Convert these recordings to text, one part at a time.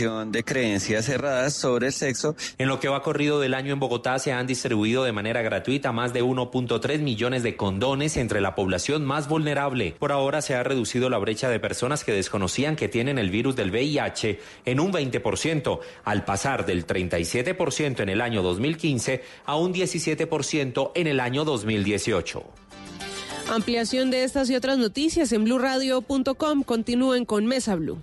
de creencias cerradas sobre el sexo. En lo que va corrido del año en Bogotá se han distribuido de manera gratuita más de 1.3 millones de condones entre la población más vulnerable. Por ahora se ha reducido la brecha de personas que desconocían que tienen el virus del VIH en un 20%, al pasar del 37% en el año 2015 a un 17% en el año 2018. Ampliación de estas y otras noticias en blurradio.com. Continúen con Mesa. Blue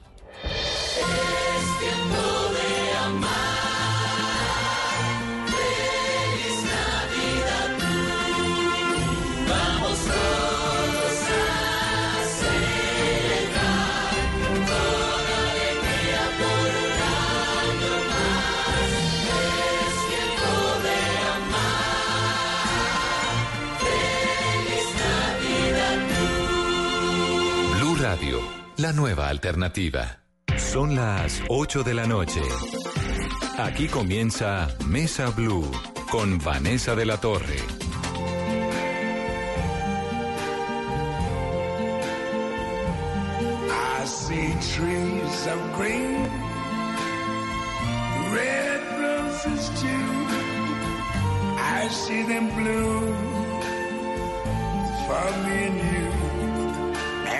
la nueva alternativa. Son las 8 de la noche. Aquí comienza Mesa Blue con Vanessa de la Torre. I see trees of green, red roses too. I see them bloom for me and you.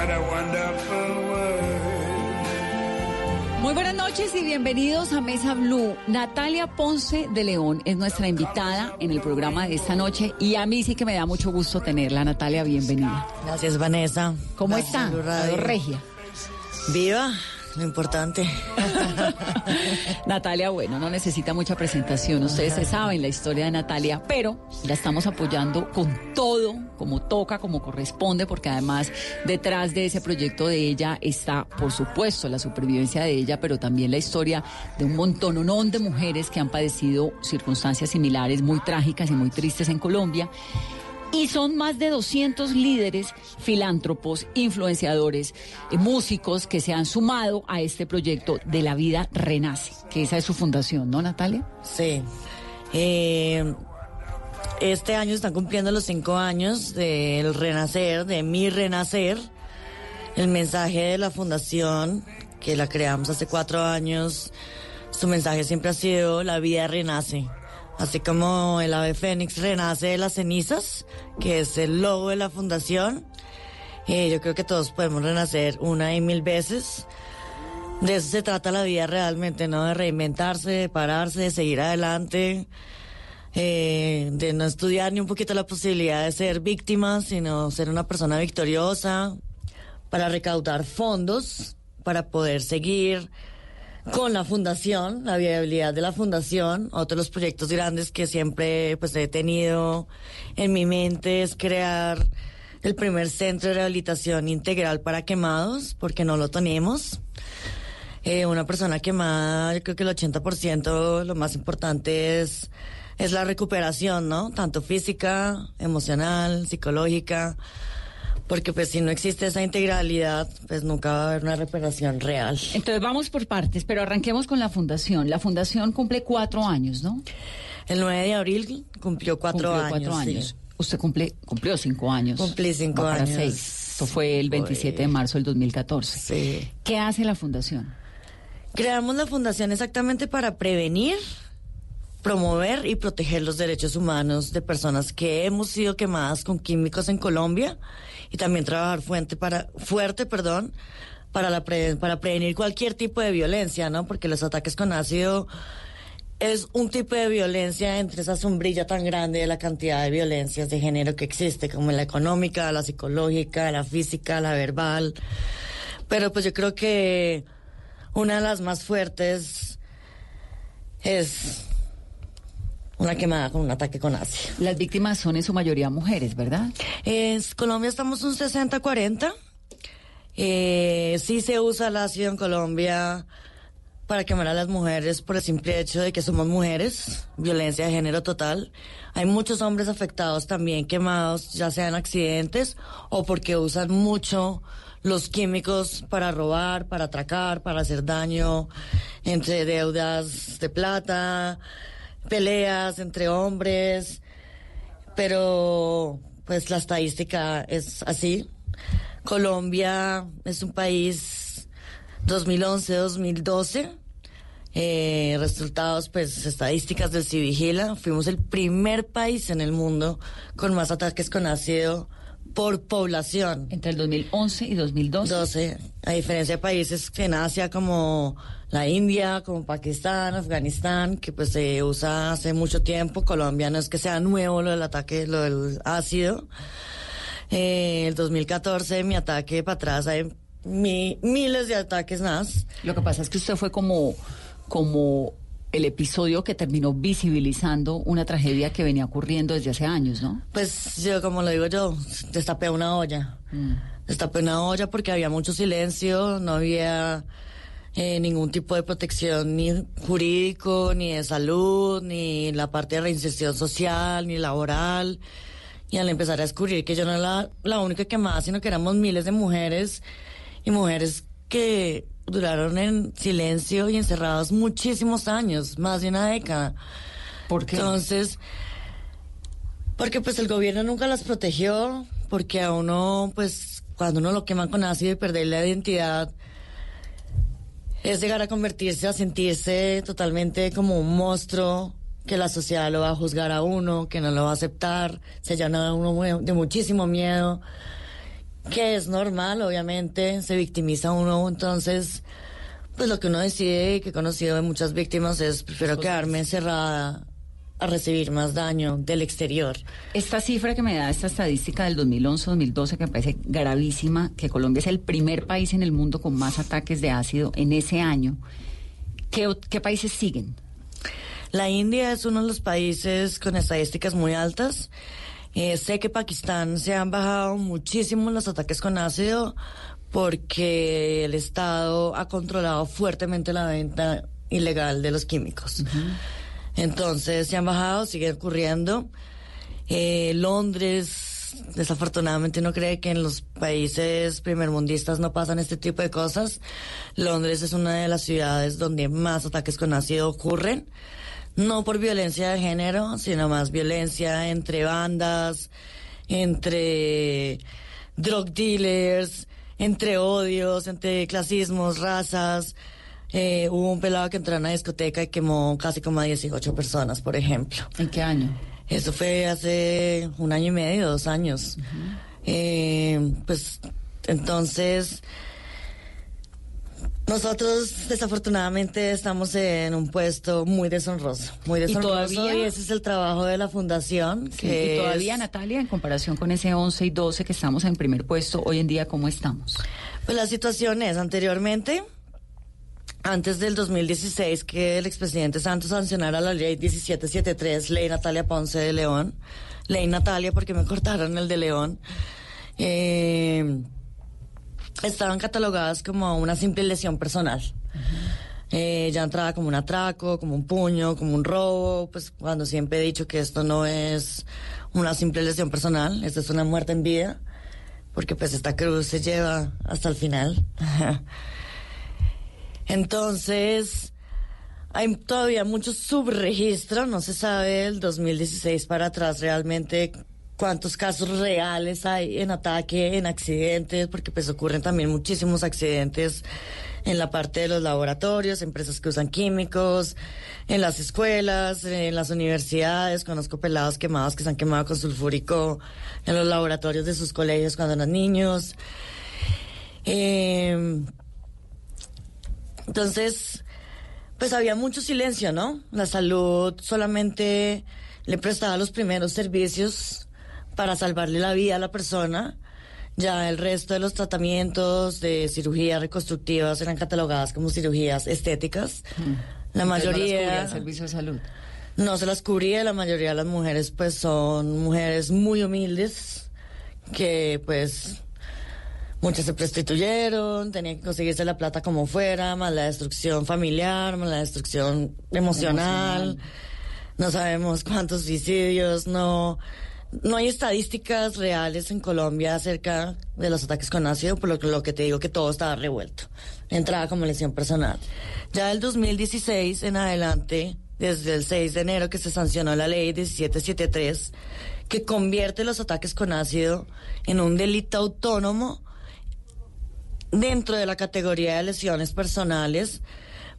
what a wonderful world. Muy buenas noches y bienvenidos a Mesa Blue. Natalia Ponce de León es nuestra invitada en el programa de esta noche y a mí sí que me da mucho gusto tenerla. Natalia, bienvenida. Gracias, Vanessa. ¿Cómo Gracias, está? Radio Regia. Viva, lo importante. Natalia, bueno, no necesita mucha presentación. Ustedes se saben la historia de Natalia, pero la estamos apoyando con todo, como toca, como corresponde, porque además detrás de ese proyecto de ella está, por supuesto, la supervivencia de ella, pero también la historia de un montononón de mujeres que han padecido circunstancias similares, muy trágicas y muy tristes en Colombia. Y son más de 200 líderes, filántropos, influenciadores, eh, músicos que se han sumado a este proyecto de la vida renace, que esa es su fundación, ¿no, Natalia? Sí. Eh, este año están cumpliendo los cinco años del renacer, de mi renacer. El mensaje de la fundación, que la creamos hace cuatro años, su mensaje siempre ha sido la vida renace. Así como el ave fénix renace de las cenizas, que es el logo de la fundación. Eh, yo creo que todos podemos renacer una y mil veces. De eso se trata la vida realmente, ¿no? De reinventarse, de pararse, de seguir adelante, eh, de no estudiar ni un poquito la posibilidad de ser víctima, sino ser una persona victoriosa, para recaudar fondos, para poder seguir con la fundación, la viabilidad de la fundación. Otro de los proyectos grandes que siempre pues he tenido en mi mente es crear el primer centro de rehabilitación integral para quemados, porque no lo tenemos. Eh, una persona quemada, yo creo que el 80% lo más importante es, es la recuperación, ¿no? Tanto física, emocional, psicológica, porque pues si no existe esa integralidad, pues nunca va a haber una recuperación real. Entonces vamos por partes, pero arranquemos con la fundación. La fundación cumple cuatro años, ¿no? El 9 de abril cumplió cuatro Cumplió años. cuatro sí. años. Usted cumple, cumplió cinco años. Cumplí cinco para años. seis. Esto fue el 27 de marzo del 2014. Sí. ¿Qué hace la fundación? Creamos la fundación exactamente para prevenir, promover y proteger los derechos humanos de personas que hemos sido quemadas con químicos en Colombia y también trabajar fuerte para, fuerte perdón, para, la pre- para prevenir cualquier tipo de violencia, ¿no? Porque los ataques con ácido es un tipo de violencia entre esa sombrilla tan grande de la cantidad de violencias de género que existe, como la económica, la psicológica, la física, la verbal. Pero pues yo creo que una de las más fuertes es una quemada con un ataque con ácido. Las víctimas son en su mayoría mujeres, ¿verdad? En Colombia estamos un 60-40. Eh, sí se usa el ácido en Colombia para quemar a las mujeres por el simple hecho de que somos mujeres, violencia de género total. Hay muchos hombres afectados también quemados, ya sean accidentes o porque usan mucho los químicos para robar, para atracar, para hacer daño entre deudas de plata, peleas entre hombres, pero pues la estadística es así. Colombia es un país 2011-2012. Eh, resultados, pues estadísticas del Civigila. Fuimos el primer país en el mundo con más ataques con ácido por población. Entre el 2011 y 2012. 12, a diferencia de países en Asia como la India, como Pakistán, Afganistán, que pues se usa hace mucho tiempo. Colombia no es que sea nuevo lo del ataque, lo del ácido. Eh, el 2014 mi ataque para atrás hay mi- miles de ataques más. Lo que pasa es que usted fue como, como el episodio que terminó visibilizando una tragedia que venía ocurriendo desde hace años, ¿no? Pues yo, como lo digo yo, destapé una olla. Destapé una olla porque había mucho silencio, no había eh, ningún tipo de protección ni jurídico, ni de salud, ni la parte de reinserción social, ni laboral. Y al empezar a descubrir que yo no era la, la única quemada, sino que éramos miles de mujeres y mujeres que duraron en silencio y encerrados muchísimos años, más de una década. ¿Por qué? Entonces, porque pues el gobierno nunca las protegió, porque a uno, pues, cuando uno lo queman con ácido y perder la identidad, es llegar a convertirse, a sentirse totalmente como un monstruo, que la sociedad lo va a juzgar a uno, que no lo va a aceptar, se llena a uno de muchísimo miedo, que es normal, obviamente, se victimiza uno, entonces, pues lo que uno decide, que he conocido de muchas víctimas, es prefiero quedarme encerrada a recibir más daño del exterior. Esta cifra que me da esta estadística del 2011-2012, que me parece gravísima, que Colombia es el primer país en el mundo con más ataques de ácido en ese año. ¿Qué, qué países siguen? La India es uno de los países con estadísticas muy altas. Eh, sé que Pakistán se han bajado muchísimo los ataques con ácido porque el Estado ha controlado fuertemente la venta ilegal de los químicos. Entonces se han bajado, sigue ocurriendo. Eh, Londres, desafortunadamente, no cree que en los países primermundistas no pasan este tipo de cosas. Londres es una de las ciudades donde más ataques con ácido ocurren. No por violencia de género, sino más violencia entre bandas, entre drug dealers, entre odios, entre clasismos, razas. Eh, hubo un pelado que entró a una discoteca y quemó casi como a 18 personas, por ejemplo. ¿En qué año? Eso fue hace un año y medio, dos años. Eh, pues entonces, nosotros desafortunadamente estamos en un puesto muy deshonroso, muy deshonroso. todavía? Y ese es el trabajo de la fundación. Sí, que y todavía, es- Natalia, en comparación con ese 11 y 12 que estamos en primer puesto, hoy en día, ¿cómo estamos? Pues la situación es, anteriormente, antes del 2016, que el expresidente Santos sancionara la ley 1773, ley Natalia Ponce de León, ley Natalia porque me cortaron el de León, eh, estaban catalogadas como una simple lesión personal. Eh, ya entraba como un atraco, como un puño, como un robo, pues cuando siempre he dicho que esto no es una simple lesión personal, esto es una muerte en vida, porque pues esta cruz se lleva hasta el final. Entonces, hay todavía mucho subregistro, no se sabe del 2016 para atrás realmente cuántos casos reales hay en ataque, en accidentes, porque pues ocurren también muchísimos accidentes en la parte de los laboratorios, empresas que usan químicos, en las escuelas, en las universidades, conozco pelados quemados que se han quemado con sulfúrico en los laboratorios de sus colegios cuando eran niños. Eh, Entonces, pues había mucho silencio, ¿no? La salud solamente le prestaba los primeros servicios para salvarle la vida a la persona. Ya el resto de los tratamientos de cirugías reconstructivas eran catalogadas como cirugías estéticas. La Entonces, no cubría mayoría el servicio de salud. no se las cubría, la mayoría de las mujeres pues son mujeres muy humildes que pues muchas se prostituyeron, tenían que conseguirse la plata como fuera, más la destrucción familiar, más la destrucción emocional. No sabemos cuántos suicidios, no no hay estadísticas reales en Colombia acerca de los ataques con ácido, por lo que, lo que te digo que todo estaba revuelto. Entrada como lesión personal. Ya del 2016 en adelante, desde el 6 de enero que se sancionó la ley 1773, que convierte los ataques con ácido en un delito autónomo dentro de la categoría de lesiones personales,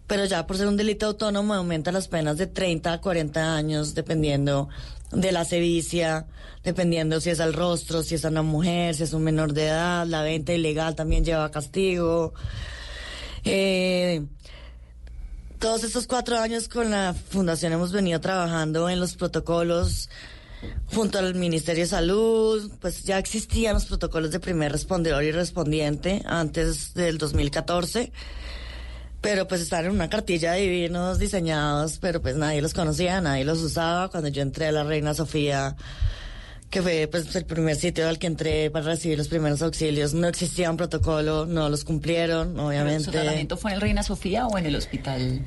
pero ya por ser un delito autónomo aumenta las penas de 30 a 40 años, dependiendo de la sevicia, dependiendo si es al rostro, si es a una mujer, si es un menor de edad, la venta ilegal también lleva castigo. Eh, todos estos cuatro años con la fundación hemos venido trabajando en los protocolos junto al Ministerio de Salud, pues ya existían los protocolos de primer respondedor y respondiente antes del 2014, pero pues estaban en una cartilla divinos diseñados, pero pues nadie los conocía, nadie los usaba. Cuando yo entré a la Reina Sofía, que fue pues el primer sitio al que entré para recibir los primeros auxilios, no existía un protocolo, no los cumplieron, obviamente. ¿Su tratamiento fue en el Reina Sofía o en el hospital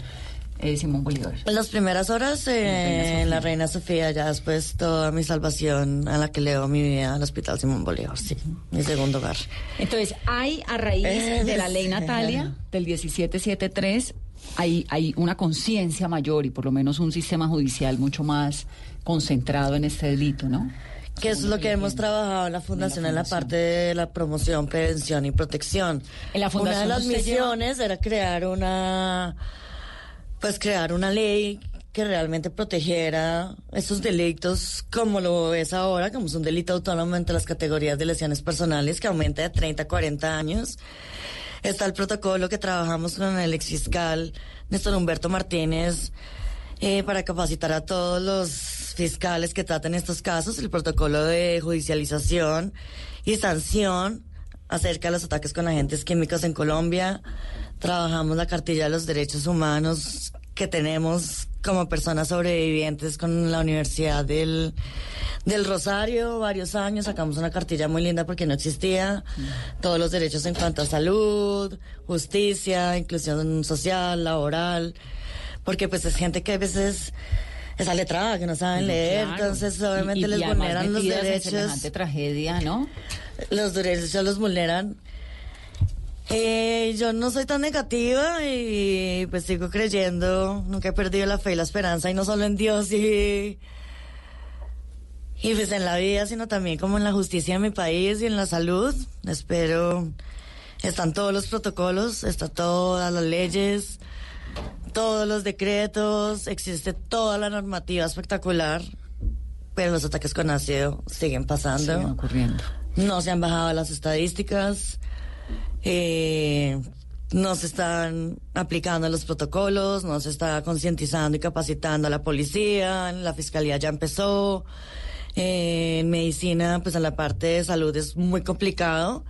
eh, Simón Bolívar? En las primeras horas eh, en la Reina Sofía, ya después toda mi salvación a la que leo mi vida al Hospital Simón Bolívar, sí, mi segundo hogar. Entonces, hay a raíz Eh, de la ley. Natalia del 1773 hay, hay una conciencia mayor y por lo menos un sistema judicial mucho más concentrado en este delito, ¿no? Que es lo que hemos trabajado en la fundación, en la parte de la promoción, prevención y protección. En la una fundación de las misiones era crear una, pues crear una ley que realmente protegiera estos delitos como lo es ahora, como es un delito autónomo entre las categorías de lesiones personales que aumenta de 30 a 40 años. Está el protocolo que trabajamos con el exfiscal Néstor Humberto Martínez eh, para capacitar a todos los fiscales que traten estos casos, el protocolo de judicialización y sanción acerca de los ataques con agentes químicos en Colombia. Trabajamos la cartilla de los derechos humanos que tenemos como personas sobrevivientes con la Universidad del, del Rosario, varios años, sacamos una cartilla muy linda porque no existía, todos los derechos en cuanto a salud, justicia, inclusión social, laboral, porque pues es gente que a veces es letrada, que no saben leer, Claro. entonces obviamente Y- y les vulneran los en derechos semejante tragedia, ¿no? los derechos los vulneran. Eh, yo no soy tan negativa y pues sigo creyendo, nunca he perdido la fe y la esperanza y no solo en Dios y, y pues en la vida, sino también como en la justicia de mi país y en la salud. Espero, están todos los protocolos, están todas las leyes, todos los decretos, existe toda la normativa espectacular, pero los ataques con ácido siguen pasando. Siguen ocurriendo. No se han bajado las estadísticas, eh, no se están aplicando los protocolos, no se está concientizando y capacitando a la policía, la fiscalía ya empezó. Eh, en medicina, pues en la parte de salud es muy complicado.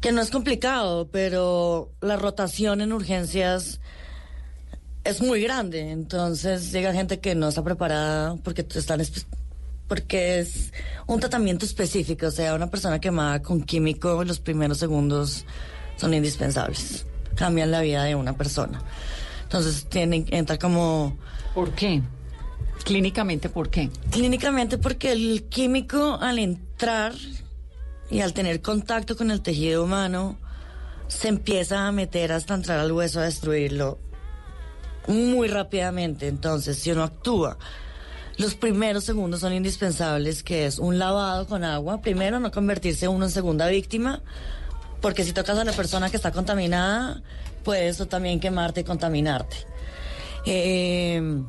Que no es complicado, pero la rotación en urgencias es muy grande. Entonces llega gente que no está preparada porque están porque es un tratamiento específico, o sea, una persona quemada con químico, los primeros segundos son indispensables, cambian la vida de una persona. Entonces tienen entra como ¿Por qué? Clínicamente, ¿por qué? clínicamente porque el químico al entrar y al tener contacto con el tejido humano se empieza a meter hasta entrar al hueso a destruirlo muy rápidamente. Entonces, si uno actúa, los primeros segundos son indispensables, que es un lavado con agua. Primero, no convertirse uno en segunda víctima, porque si tocas a la persona que está contaminada, puedes tú también quemarte y contaminarte. Eh,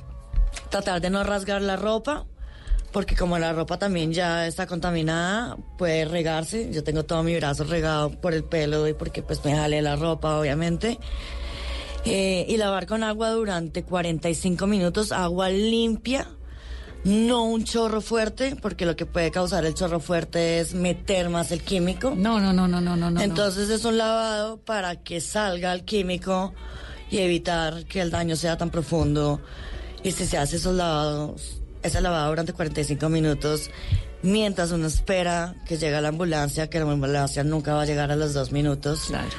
tratar de no rasgar la ropa, porque como la ropa también ya está contaminada, puede regarse. Yo tengo todo mi brazo regado por el pelo y porque pues me jale la ropa, obviamente. Eh, y lavar con agua durante 45 minutos, agua limpia, no un chorro fuerte, porque lo que puede causar el chorro fuerte es meter más el químico. No, no, no, no, no, no. no. Entonces es un lavado para que salga el químico y evitar que el daño sea tan profundo. Y si se hace esos lavados, ese lavado durante 45 minutos, mientras uno espera que llegue la ambulancia, que la ambulancia nunca va a llegar a los dos minutos. Claro.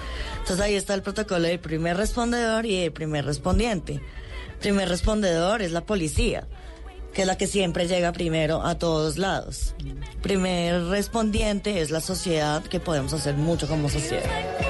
Entonces ahí está el protocolo del primer respondedor y el primer respondiente. Primer respondedor es la policía, que es la que siempre llega primero a todos lados. Primer respondiente es la sociedad, que podemos hacer mucho como sociedad.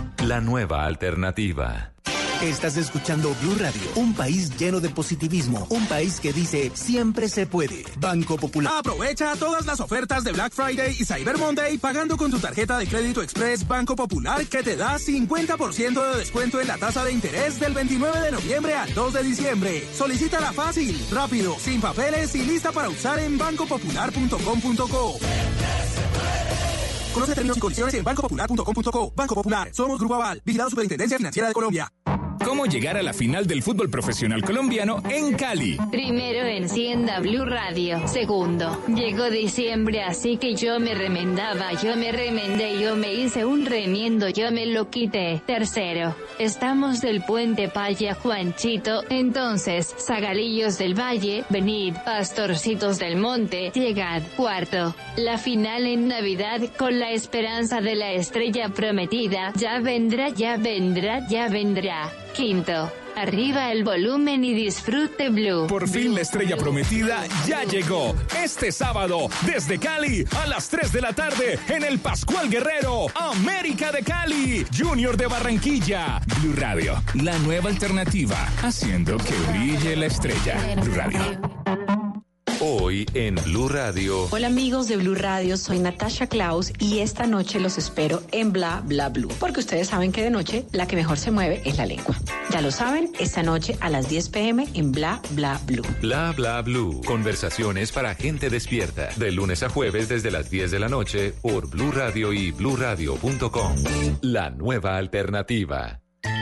la nueva alternativa. Estás escuchando Blue Radio, un país lleno de positivismo, un país que dice siempre se puede. Banco Popular. Aprovecha todas las ofertas de Black Friday y Cyber Monday pagando con tu tarjeta de crédito Express Banco Popular que te da 50% de descuento en la tasa de interés del 29 de noviembre al 2 de diciembre. Solicítala fácil, rápido, sin papeles y lista para usar en bancopopular.com.co. Conoce términos y condiciones en bancopopular.com.co. Banco Popular, somos Grupo Aval, vigilado Superintendencia Financiera de Colombia. ¿Cómo llegar a la final del fútbol profesional colombiano en Cali? Primero encienda Blue Radio. Segundo, llegó diciembre, así que yo me remendaba, yo me remendé, yo me hice un remiendo, yo me lo quité. Tercero, estamos del puente Paya Juanchito, entonces, Zagalillos del Valle, venid, pastorcitos del monte, llegad. Cuarto, la final en Navidad con la esperanza de la estrella prometida, ya vendrá, ya vendrá, ya vendrá. Quinto, arriba el volumen y disfrute Blue. Por fin la estrella prometida ya llegó. Este sábado, desde Cali, a las 3 de la tarde, en el Pascual Guerrero, América de Cali, Junior de Barranquilla. Blue Radio, la nueva alternativa, haciendo que brille la estrella. Blue Radio. Hoy en Blue Radio. Hola amigos de Blue Radio, soy Natasha Klaus y esta noche los espero en Bla Bla Blue, porque ustedes saben que de noche la que mejor se mueve es la lengua. Ya lo saben, esta noche a las 10 pm en Bla Bla Blue. Bla bla blue. Conversaciones para gente despierta. De lunes a jueves desde las 10 de la noche por Blue Radio y bluradio.com. La nueva alternativa.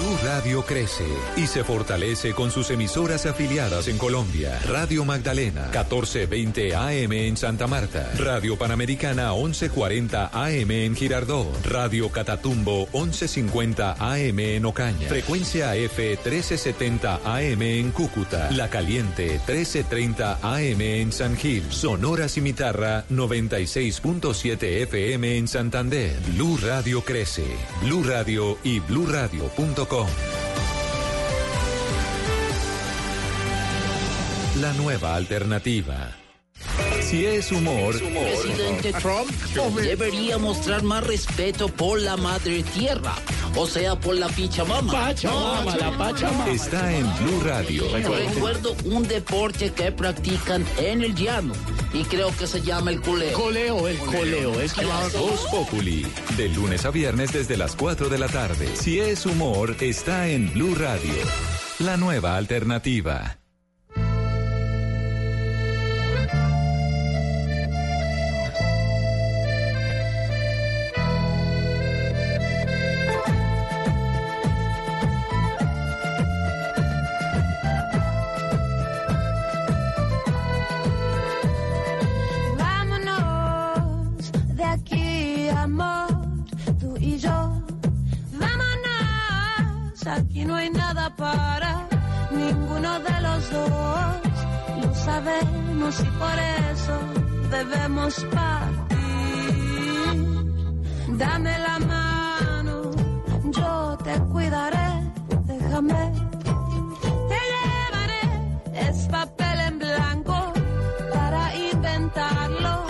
Blue Radio crece y se fortalece con sus emisoras afiliadas en Colombia. Radio Magdalena, 1420 AM en Santa Marta. Radio Panamericana, 1140 AM en Girardot. Radio Catatumbo, 1150 AM en Ocaña. Frecuencia F, 1370 AM en Cúcuta. La Caliente, 1330 AM en San Gil. Sonora Cimitarra, 96.7 FM en Santander. Blue Radio crece. Blue Radio y bluradio.com. La nueva alternativa. Si es humor, presidente Trump debería mostrar más respeto por la madre tierra o sea, por la Pachamama. Pachamama, la Pachamama. está en Blue Radio. Recuerdo un deporte que practican en el llano y creo que se llama el coleo. Coleo, el coleo, es claro. Voz Populi, de lunes a viernes desde las 4 de la tarde. Si es humor, está en Blue Radio. La nueva alternativa. Para ninguno de los dos. Lo sabemos y por eso debemos partir. Dame la mano, yo te cuidaré, déjame. Te llevaré, es papel en blanco para inventarlo,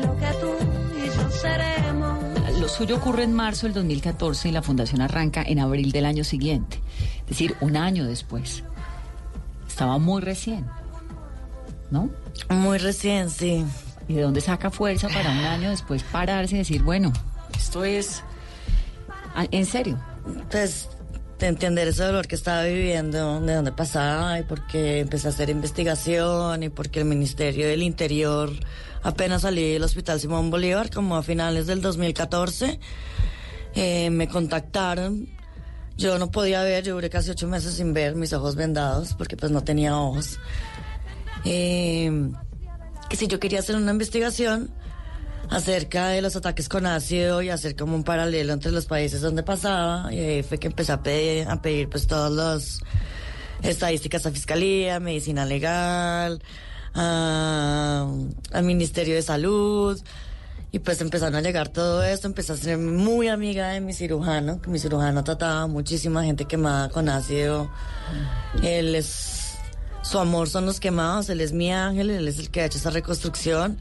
lo que tú y yo seremos. Lo suyo ocurre en marzo del 2014 y la fundación arranca en abril del año siguiente, es decir, un año después. Estaba muy recién, ¿no? Muy recién, sí. ¿Y de dónde saca fuerza para un año después pararse y decir, bueno, esto es... ah, ¿En serio? Pues de entender ese dolor que estaba viviendo, de dónde pasaba y por qué empecé a hacer investigación y porque el Ministerio del Interior apenas salí del Hospital Simón Bolívar como a finales del 2014 eh, me contactaron yo no podía ver yo duré casi ocho meses sin ver mis ojos vendados porque pues no tenía ojos Eh, que si yo quería hacer una investigación acerca de los ataques con ácido y hacer como un paralelo entre los países donde pasaba. Y ahí fue que empecé a pedir, a pedir pues todas las estadísticas a Fiscalía, Medicina Legal, a- al Ministerio de Salud. Y pues empezaron a llegar todo esto, empecé a ser muy amiga de mi cirujano, que mi cirujano trataba muchísima gente quemada con ácido. Él es, su amor son los quemados, él es mi ángel, él es el que ha hecho esa reconstrucción.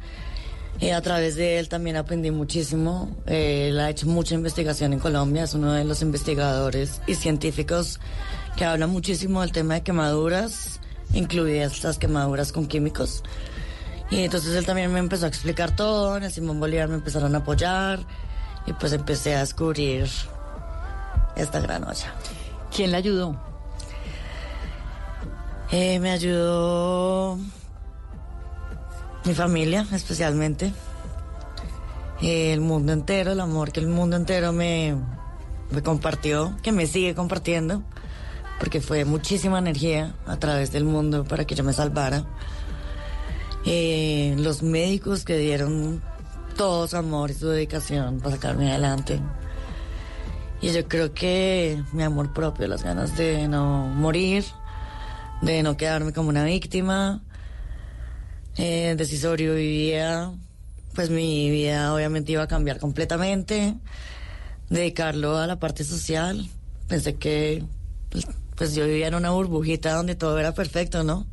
Y a través de él también aprendí muchísimo. Él ha hecho mucha investigación en Colombia, es uno de los investigadores y científicos que habla muchísimo del tema de quemaduras, incluidas las quemaduras con químicos. Y entonces él también me empezó a explicar todo, en el Simón Bolívar me empezaron a apoyar y pues empecé a descubrir esta gran olla. ¿Quién le ayudó? Eh, me ayudó mi familia, especialmente. Eh, el mundo entero, el amor que el mundo entero me, me compartió, que me sigue compartiendo, porque fue muchísima energía a través del mundo para que yo me salvara. Eh, los médicos que dieron todo su amor y su dedicación para sacarme adelante. Y yo creo que mi amor propio, las ganas de no morir, de no quedarme como una víctima, eh, de si sobrevivía, pues mi vida obviamente iba a cambiar completamente, dedicarlo a la parte social. Pensé que pues, pues yo vivía en una burbujita donde todo era perfecto, ¿no?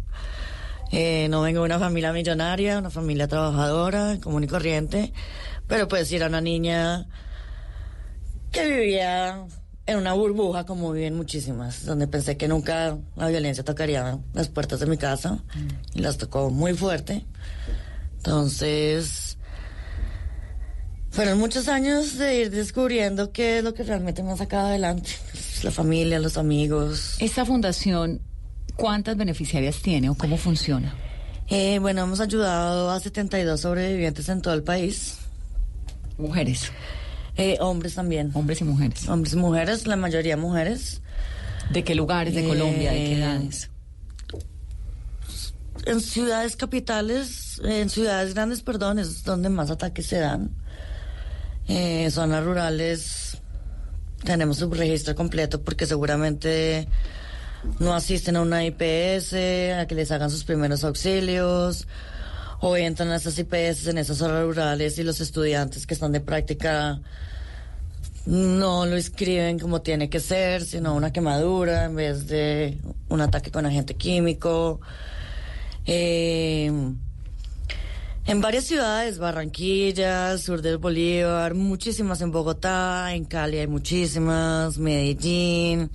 Eh, no vengo de una familia millonaria, una familia trabajadora, común y corriente, pero pues era una niña que vivía en una burbuja como viven muchísimas, donde pensé que nunca la violencia tocaría las puertas de mi casa y las tocó muy fuerte. Entonces, fueron muchos años de ir descubriendo qué es lo que realmente me ha sacado adelante. Pues, La familia, los amigos. ¿Esta fundación cuántas beneficiarias tiene o cómo funciona? Eh, bueno, hemos ayudado a 72 sobrevivientes en todo el país. Mujeres. Eh, hombres también. Hombres y mujeres. Hombres y mujeres, la mayoría mujeres. ¿De qué lugares de Colombia? ¿De qué Eh, edades? En ciudades capitales, en ciudades grandes, perdón, es donde más ataques se dan. Eh, zonas rurales tenemos su registro completo porque seguramente no asisten a una IPS, a que les hagan sus primeros auxilios, o entran a esas IPS en esas zonas rurales y los estudiantes que están de práctica no lo escriben como tiene que ser, sino una quemadura en vez de un ataque con agente químico. Eh, en varias ciudades, Barranquilla, sur del Bolívar, muchísimas en Bogotá, en Cali hay muchísimas, Medellín,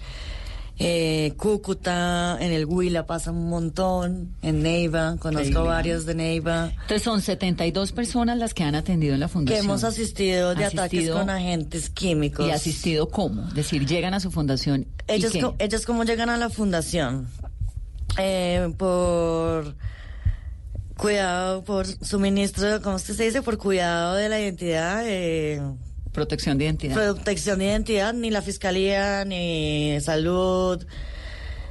eh, Cúcuta, en el Huila pasa un montón, en Neiva, conozco Increíble. varios de Neiva. Entonces son 72 personas las que han atendido en la Que fundación. hemos asistido de ataques con agentes químicos. ¿Y asistido cómo? Es decir, llegan a su fundación. ¿y Ellos, qué? ellos cómo llegan a la fundación? Eh, por cuidado, por suministro, ¿cómo es que se dice? Por cuidado de la identidad. eh, Protección de identidad. protección de identidad, ni la fiscalía, ni salud,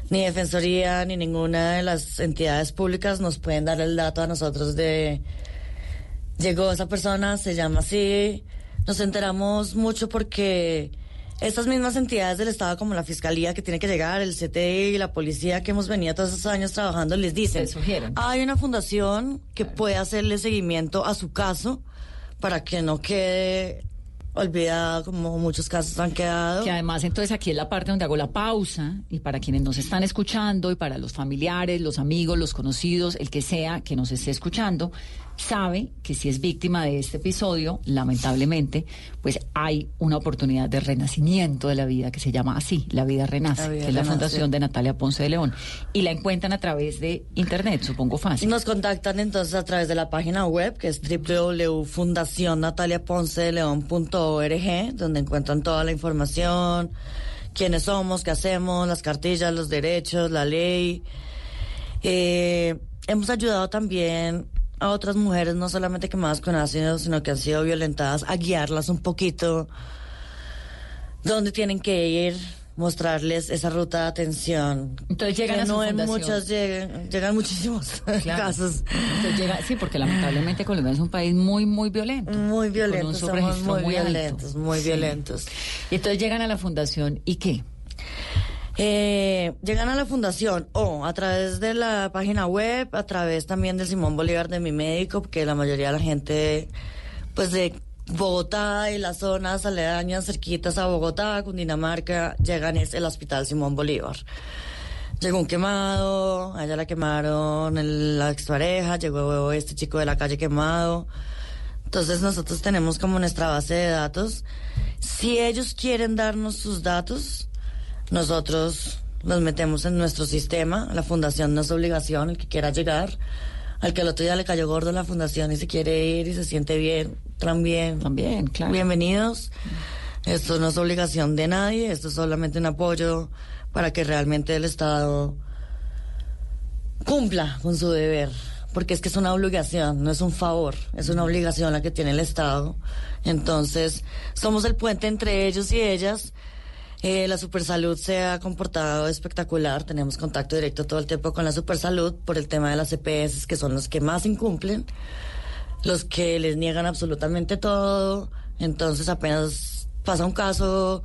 ni defensoría, ni ninguna de las entidades públicas nos pueden dar el dato a nosotros de llegó esa persona, se llama así. Nos enteramos mucho porque estas mismas entidades del Estado, como la Fiscalía que tiene que llegar, el CTI y la policía que hemos venido todos esos años trabajando, les dicen, Les sugieren. hay una fundación que puede hacerle seguimiento a su caso para que no quede olvidado como muchos casos han quedado. Que además entonces aquí es la parte donde hago la pausa y para quienes nos están escuchando y para los familiares, los amigos, los conocidos, el que sea que nos esté escuchando, sabe que si es víctima de este episodio, lamentablemente, pues hay una oportunidad de renacimiento de la vida que se llama así, La Vida Renace, La Vida que es la fundación de Natalia Ponce de León. Y la encuentran a través de internet, supongo fácil. Nos contactan entonces a través de la página web que es www.fundacionnataliaponceleon.org donde encuentran toda la información, quiénes somos, qué hacemos, las cartillas, los derechos, la ley. Eh, hemos ayudado también a otras mujeres, no solamente quemadas con ácido, sino que han sido violentadas, a guiarlas un poquito dónde tienen que ir, mostrarles esa ruta de atención. Entonces llegan Que a su no en fundación. muchas llegan, llegan muchísimos Claro. casos. Entonces llega- sí, porque lamentablemente Colombia es un país muy, muy violento. Muy Con violentos, un muy, alto. violentos, muy Sí. violentos. Y entonces llegan a la fundación y qué? Eh, llegan a la fundación o a través de la página web, a través también del Simón Bolívar de mi médico, porque la mayoría de la gente, pues de Bogotá y las zonas aledañas cerquitas a Bogotá, Cundinamarca, llegan es el Hospital Simón Bolívar. Llegó un quemado, a ella la quemaron, el- la expareja, llegó este chico de la calle quemado. Entonces nosotros tenemos como nuestra base de datos. Si ellos quieren darnos sus datos, nosotros los metemos en nuestro sistema. La fundación no es obligación, el que quiera llegar. Al que el otro día le cayó gordo la fundación y se quiere ir y se siente bien, también. También, claro. Bienvenidos. Esto no es obligación de nadie, esto es solamente un apoyo para que realmente el Estado cumpla con su deber, porque es que es una obligación, no es un favor, es una obligación la que tiene el Estado. Entonces, somos el puente entre ellos y ellas. Eh, la Supersalud se ha comportado espectacular, tenemos contacto directo todo el tiempo con la Supersalud por el tema de las EPS, que son los que más incumplen, los que les niegan absolutamente todo. Entonces, apenas pasa un caso,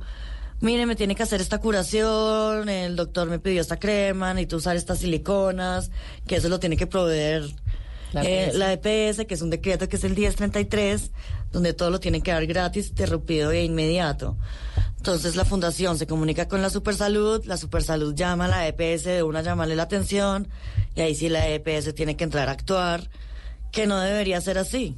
mire, me tiene que hacer esta curación, el doctor me pidió esta crema, necesito usar estas siliconas, que eso lo tiene que proveer La eh, EPS. la EPS, que es un decreto que es el 1033, donde todo lo tienen que dar gratis, interrumpido e inmediato. Entonces la fundación se comunica con la Supersalud, la Supersalud llama a la EPS de una llamarle la atención, y ahí sí la EPS tiene que entrar a actuar, que no debería ser así.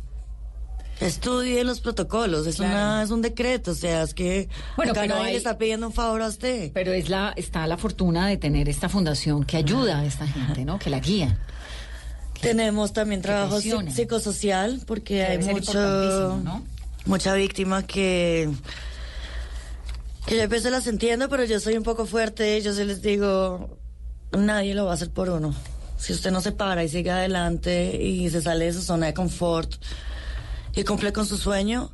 Estudie los protocolos, es Claro. una es un decreto, o sea, es que Bueno, acá pero nadie hay- le está pidiendo un favor a usted. Pero es la, está la fortuna de tener esta fundación que ayuda a esta gente, ¿no? Que la guía. Tenemos también trabajo psicosocial porque Que hay mucho ¿no? mucha víctima que que yo a veces las entiendo, pero yo soy un poco fuerte, yo se les digo, nadie lo va a hacer por uno. Si usted no se para y sigue adelante y se sale de su zona de confort y cumple con su sueño,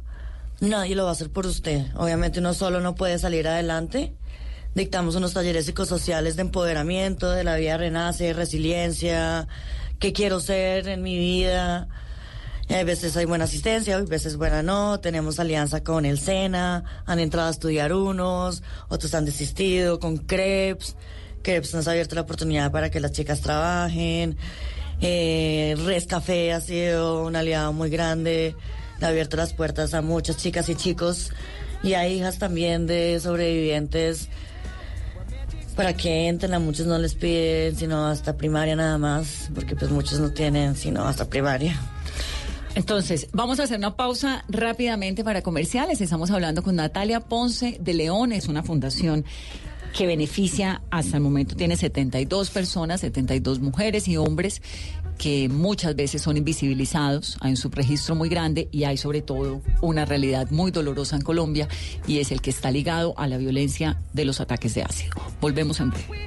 nadie lo va a hacer por usted. Obviamente uno solo no puede salir adelante. Dictamos unos talleres psicosociales de empoderamiento, de la vida renace, resiliencia, qué quiero ser en mi vida. Hay veces hay buena asistencia, hay veces buena no. Tenemos alianza con el SENA, han entrado a estudiar unos, otros han desistido con CREPS. CREPS nos ha abierto la oportunidad para que las chicas trabajen. Eh, Res Café ha sido un aliado muy grande, ha abierto las puertas a muchas chicas y chicos y a hijas también de sobrevivientes para que entren, a muchos no les piden sino hasta primaria nada más, porque pues muchos no tienen sino hasta primaria. Entonces, vamos a hacer una pausa rápidamente para comerciales. Estamos hablando con Natalia Ponce de León, es una fundación que beneficia hasta el momento, tiene 72 personas, 72 mujeres y hombres que muchas veces son invisibilizados, hay un subregistro muy grande y hay sobre todo una realidad muy dolorosa en Colombia y es el que está ligado a la violencia de los ataques de ácido. Volvemos en breve.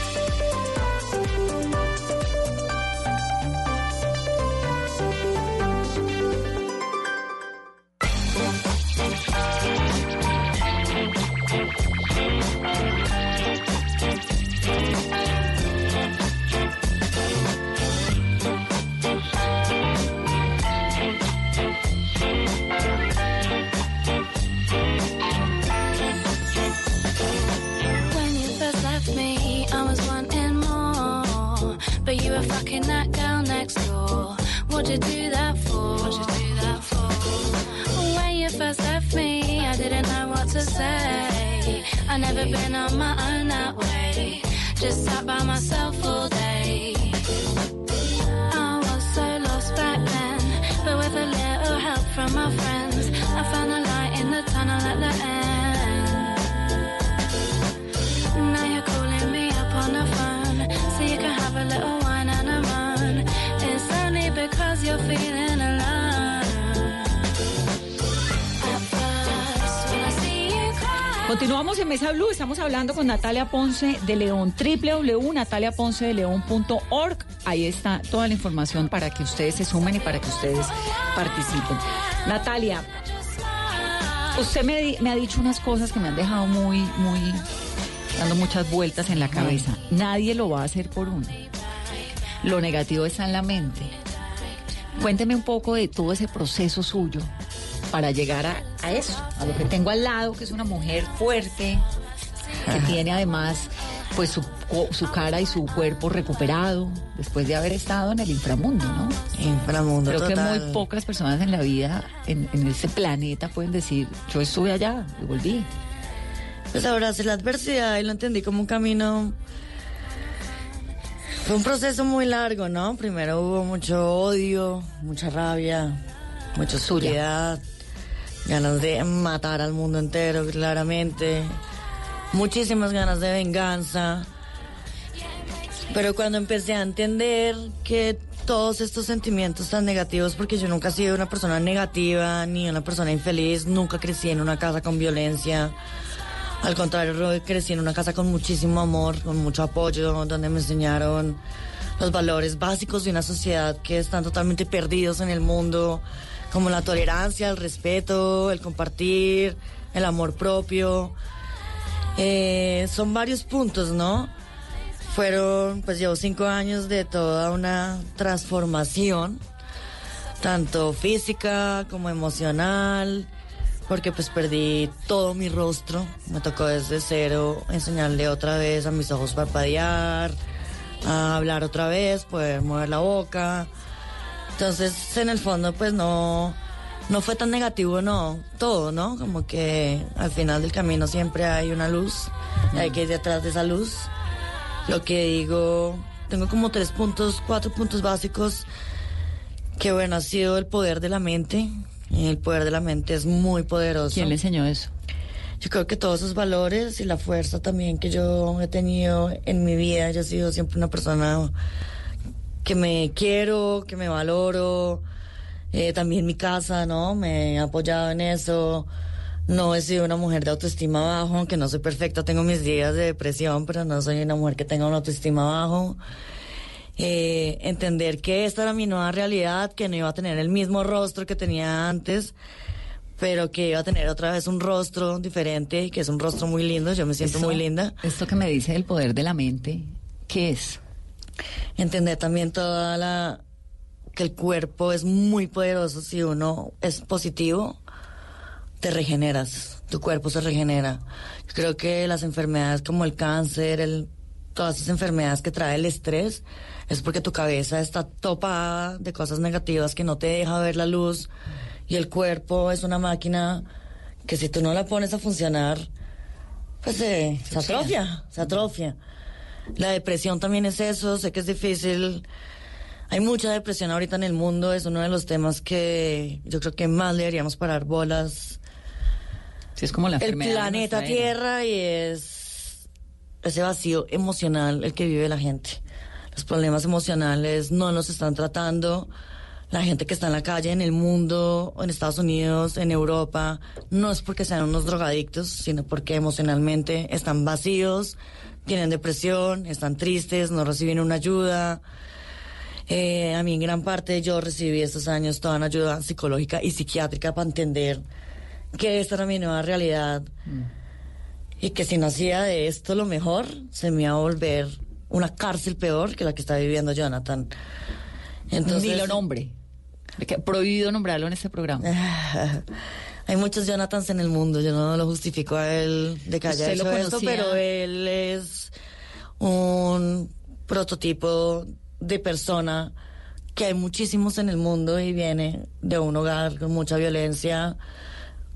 to say. I never been on my own that way. Just sat by myself all day. I was so lost back then, but with a little help from my friends, I found a light in the tunnel at the end. Now you're calling me up on the phone So you can have a little wine and a moan It's only because you're feeling Continuamos en Mesa Blue, estamos hablando con Natalia Ponce de León, www.nataliaponcedeleón.org. Ahí está toda la información para que ustedes se sumen y para que ustedes participen. Natalia, usted me, me ha dicho unas cosas que me han dejado muy, muy, dando muchas vueltas en la cabeza. Nadie lo va a hacer por uno. Lo negativo está en la mente. Cuénteme un poco de todo ese proceso suyo para llegar a, a eso, a lo que tengo al lado, que es una mujer fuerte, que tiene además pues su, su cara y su cuerpo recuperado después de haber estado en el inframundo, ¿no? Inframundo, Creo que muy pocas personas en la vida, en, en este planeta, pueden decir, yo estuve allá y volví. Pues abracé la adversidad y lo entendí como un camino. Fue un proceso muy largo, ¿no? Primero hubo mucho odio, mucha rabia, mucha oscuridad, ganas de matar al mundo entero, claramente. Muchísimas ganas de venganza. Pero cuando empecé a entender que todos estos sentimientos tan negativos porque yo nunca he sido una persona negativa ni una persona infeliz, nunca crecí en una casa con violencia. Al contrario, crecí en una casa con muchísimo amor, con mucho apoyo, donde me enseñaron los valores básicos de una sociedad que están totalmente perdidos en el mundo, como la tolerancia, el respeto, el compartir, el amor propio. Eh, son varios puntos, ¿no? Fueron, pues llevo cinco años de toda una transformación, tanto física como emocional, porque pues perdí todo mi rostro, me tocó desde cero enseñarle otra vez a mis ojos parpadear, a hablar otra vez, poder mover la boca. Entonces, en el fondo, pues no, no fue tan negativo, no, todo, ¿no? Como que al final del camino siempre hay una luz, y hay que ir detrás de esa luz. Lo que digo, tengo como tres puntos, cuatro puntos básicos, que bueno, ha sido el poder de la mente. El poder de la mente es muy poderoso. ¿Quién le enseñó eso? Yo creo que todos esos valores y la fuerza también que yo he tenido en mi vida, yo he sido siempre una persona que me quiero, que me valoro, eh, también mi casa, ¿no? Me he apoyado en eso. No he sido una mujer de autoestima bajo, aunque no soy perfecta, tengo mis días de depresión, pero no soy una mujer que tenga una autoestima bajo. Eh, entender que esta era mi nueva realidad, que no iba a tener el mismo rostro que tenía antes, pero que iba a tener otra vez un rostro diferente y que es un rostro muy lindo, yo me siento muy linda. Esto que me dice el poder de la mente, ¿qué es? Entender también toda la que el cuerpo es muy poderoso si uno es positivo, te regeneras, tu cuerpo se regenera. Yo creo que las enfermedades como el cáncer, el, todas esas enfermedades que trae el estrés, es porque tu cabeza está topada de cosas negativas que no te deja ver la luz y el cuerpo es una máquina que si tú no la pones a funcionar, pues se, se atrofia, se atrofia. La depresión también es eso, sé que es difícil. Hay mucha depresión ahorita en el mundo, es uno de los temas que yo creo que más le deberíamos parar bolas. Sí, es como la el enfermedad de planeta. Tierra y es ese vacío emocional el que vive la gente. Los problemas emocionales no los están tratando. La gente que está en la calle, en el mundo, en Estados Unidos, en Europa, no es porque sean unos drogadictos, sino porque emocionalmente están vacíos, tienen depresión, están tristes, no reciben una ayuda. Eh, a mí en gran parte yo recibí estos años toda una ayuda psicológica y psiquiátrica para entender que esta era mi nueva realidad y que si no hacía de esto lo mejor, se me iba a volver una cárcel peor que la que está viviendo Jonathan. Entonces, Ni lo nombre. Prohibido nombrarlo en este programa. Hay muchos Jonathans en el mundo, yo no lo justifico a él de que haya ¿Usted lo hecho esto, pero él es un prototipo de persona que hay muchísimos en el mundo y viene de un hogar con mucha violencia.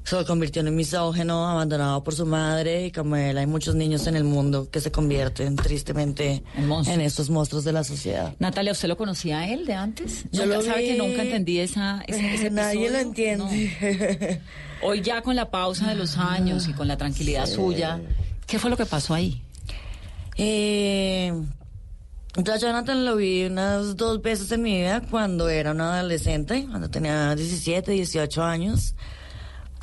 Se convirtió en un misógeno, abandonado por su madre y como él hay muchos niños en el mundo que se convierten tristemente en estos monstruos de la sociedad. Natalia, ¿usted lo conocía a él de antes? Yo lo ¿Sabe vi- que nunca entendí esa, ese, ese Nadie lo entiende. No. Hoy ya con la pausa de los años y con la tranquilidad Sí. suya, ¿qué fue lo que pasó ahí? Eh, yo Jonathan lo vi unas dos veces en mi vida cuando era una adolescente, cuando tenía 17, 18 años.